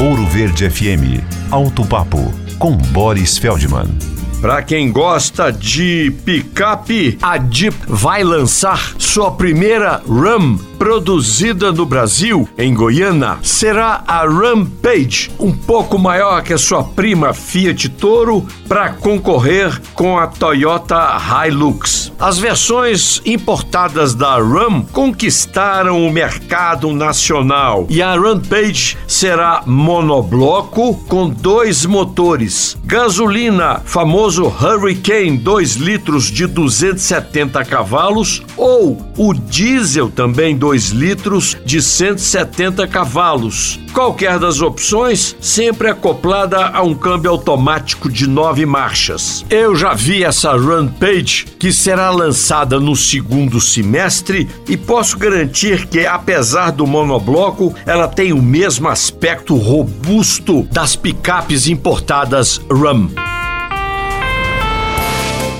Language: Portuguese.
Ouro Verde FM. Alto Papo com Boris Feldman. Para quem gosta de picape, a Jeep vai lançar sua primeira Ram produzida no Brasil, em Goiânia, será a Rampage, um pouco maior que a sua prima Fiat Toro, para concorrer com a Toyota Hilux. As versões importadas da Ram conquistaram o mercado nacional e a Rampage será monobloco com dois motores, gasolina, famoso Hurricane 2 litros de 270 cavalos ou o diesel também 2 2 litros de 170 cavalos. Qualquer das opções, sempre acoplada a um câmbio automático de nove marchas. Eu já vi essa Rampage, que será lançada no segundo semestre, e posso garantir que, apesar do monobloco, ela tem o mesmo aspecto robusto das picapes importadas Ram.